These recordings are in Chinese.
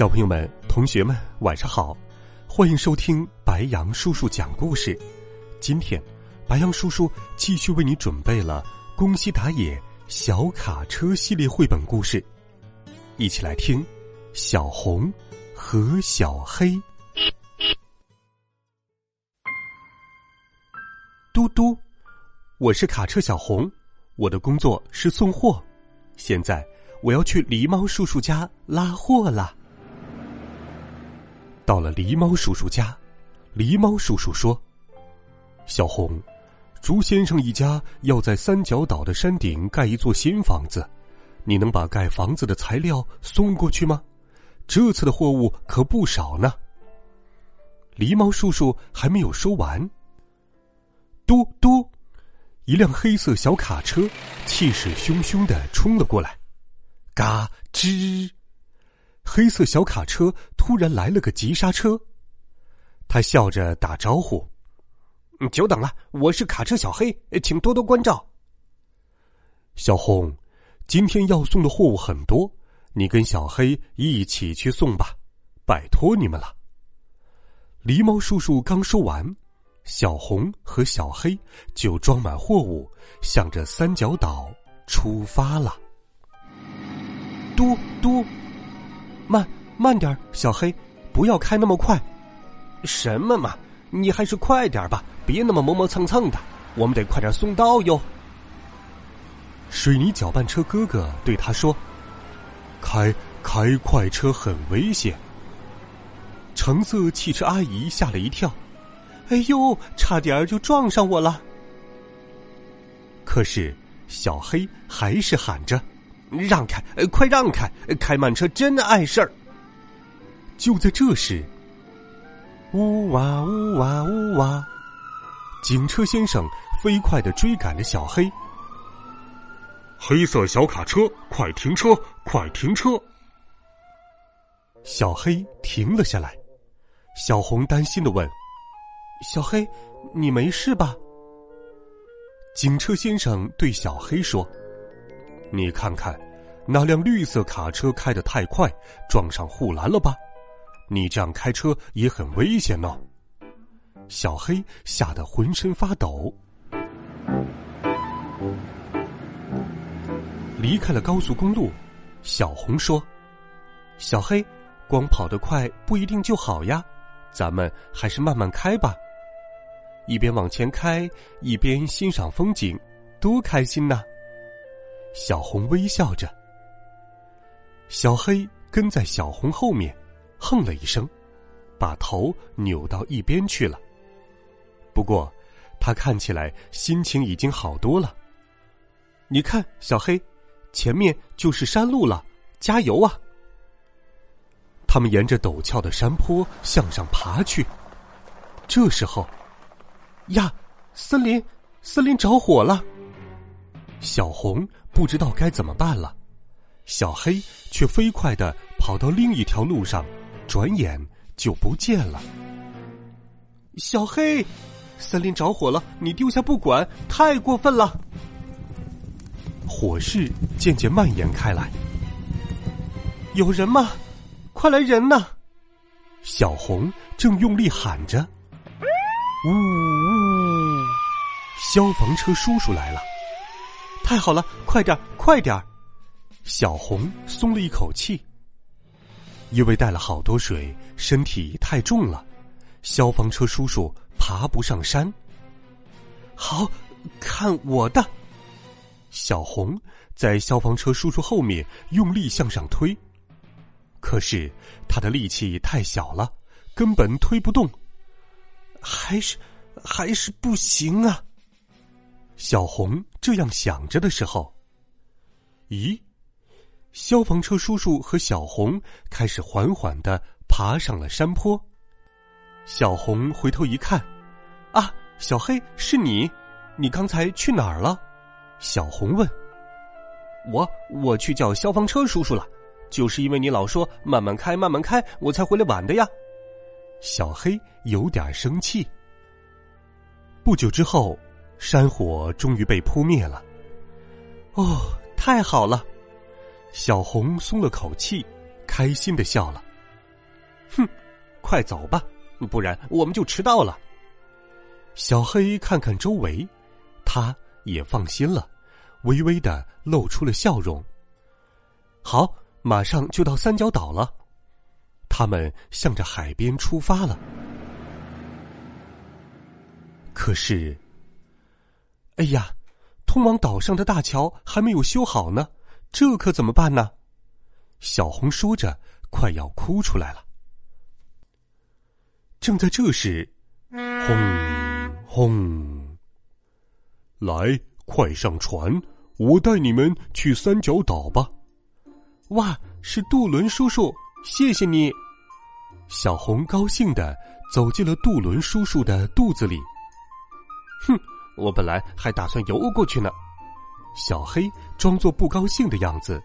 小朋友们、同学们，晚上好！欢迎收听白杨叔叔讲故事。今天，白杨叔叔继续为你准备了《宫西达也小卡车》系列绘本故事，一起来听《小红和小黑》。嘟嘟，我是卡车小红，我的工作是送货。现在我要去狸猫叔叔家拉货了。到了狸猫叔叔家，狸猫叔叔说：“小红，朱先生一家要在三角岛的山顶盖一座新房子，你能把盖房子的材料送过去吗？这次的货物可不少呢。”狸猫叔叔还没有说完，嘟嘟，一辆黑色小卡车气势汹汹的冲了过来，嘎吱。黑色小卡车突然来了个急刹车，他笑着打招呼：“久等了，我是卡车小黑，请多多关照。”小红，今天要送的货物很多，你跟小黑一起去送吧，拜托你们了。狸猫叔叔刚说完，小红和小黑就装满货物，向着三角岛出发了。慢慢点，小黑，不要开那么快。什么嘛，你还是快点吧，别那么磨磨蹭蹭的。我们得快点送到哟。水泥搅拌车哥哥对他说：“开开快车很危险。”橙色汽车阿姨吓了一跳：“哎呦，差点就撞上我了。”可是小黑还是喊着。让开！快让开！开慢车真碍事儿。就在这时，呜哇呜哇呜哇，警车先生飞快的追赶着小黑。黑色小卡车，快停车！快停车！小黑停了下来。小红担心的问：“小黑，你没事吧？”警车先生对小黑说。你看看，那辆绿色卡车开得太快，撞上护栏了吧？你这样开车也很危险哦。小黑吓得浑身发抖。离开了高速公路，小红说：“小黑，光跑得快不一定就好呀，咱们还是慢慢开吧。一边往前开，一边欣赏风景，多开心呐！”小红微笑着，小黑跟在小红后面，哼了一声，把头扭到一边去了。不过，他看起来心情已经好多了。你看，小黑，前面就是山路了，加油啊！他们沿着陡峭的山坡向上爬去。这时候，呀，森林，森林着火了！小红。不知道该怎么办了，小黑却飞快的跑到另一条路上，转眼就不见了。小黑，森林着火了，你丢下不管，太过分了！火势渐渐蔓延开来，有人吗？快来人呐！小红正用力喊着：“呜呜！”消防车叔叔来了。太好了，快点，快点！小红松了一口气，因为带了好多水，身体太重了，消防车叔叔爬不上山。好，看我的！小红在消防车叔叔后面用力向上推，可是他的力气太小了，根本推不动，还是还是不行啊！小红这样想着的时候，咦，消防车叔叔和小红开始缓缓的爬上了山坡。小红回头一看，啊，小黑是你，你刚才去哪儿了？小红问。我我去叫消防车叔叔了，就是因为你老说慢慢开慢慢开，我才回来晚的呀。小黑有点生气。不久之后，山火终于被扑灭了。哦，太好了！小红松了口气，开心的笑了。哼，快走吧，不然我们就迟到了。小黑看看周围，他也放心了。微微的露出了笑容。好，马上就到三角岛了。他们向着海边出发了。可是，哎呀，通往岛上的大桥还没有修好呢，这可怎么办呢？小红说着，快要哭出来了。正在这时，轰轰，来。快上船，我带你们去三角岛吧！哇，是渡轮叔叔，谢谢你！小红高兴的走进了渡轮叔叔的肚子里。哼，我本来还打算游过去呢。小黑装作不高兴的样子，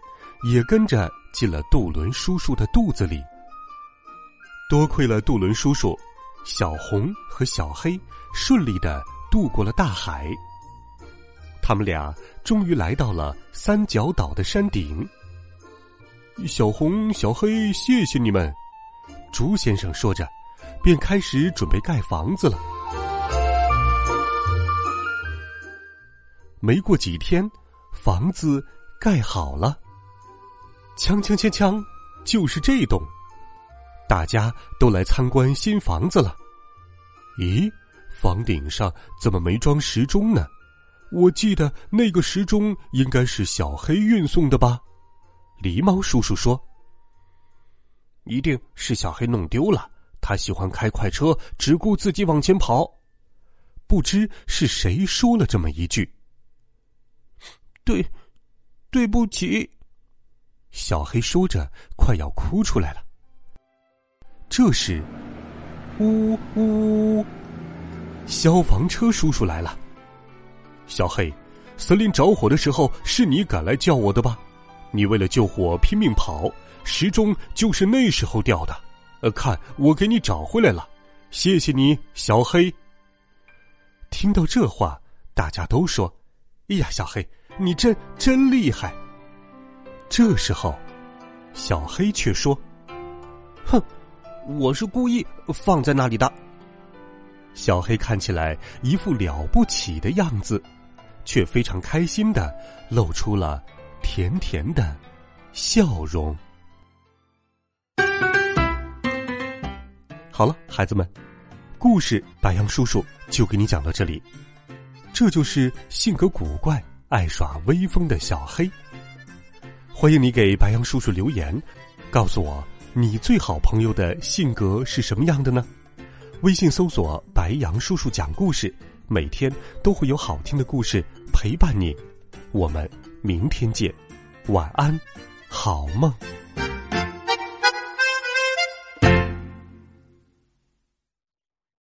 也跟着进了杜伦叔叔的肚子里。多亏了杜伦叔叔，小红和小黑顺利的渡过了大海。他们俩终于来到了三角岛的山顶。小红、小黑，谢谢你们！猪先生说着，便开始准备盖房子了。没过几天，房子盖好了。锵锵锵锵，就是这栋。大家都来参观新房子了。咦，房顶上怎么没装时钟呢？我记得那个时钟应该是小黑运送的吧？狸猫叔叔说：“一定是小黑弄丢了。他喜欢开快车，只顾自己往前跑。”不知是谁说了这么一句。对，对不起。小黑说着，快要哭出来了。这时，呜呜，消防车叔叔来了。小黑，森林着火的时候是你赶来叫我的吧？你为了救火拼命跑，时钟就是那时候掉的。呃，看我给你找回来了，谢谢你，小黑。听到这话，大家都说：“哎呀，小黑，你真真厉害。”这时候，小黑却说：“哼，我是故意放在那里的。”小黑看起来一副了不起的样子。却非常开心的露出了甜甜的笑容。好了，孩子们，故事白杨叔叔就给你讲到这里。这就是性格古怪、爱耍威风的小黑。欢迎你给白羊叔叔留言，告诉我你最好朋友的性格是什么样的呢？微信搜索“白杨叔叔讲故事”。每天都会有好听的故事陪伴你，我们明天见，晚安，好梦。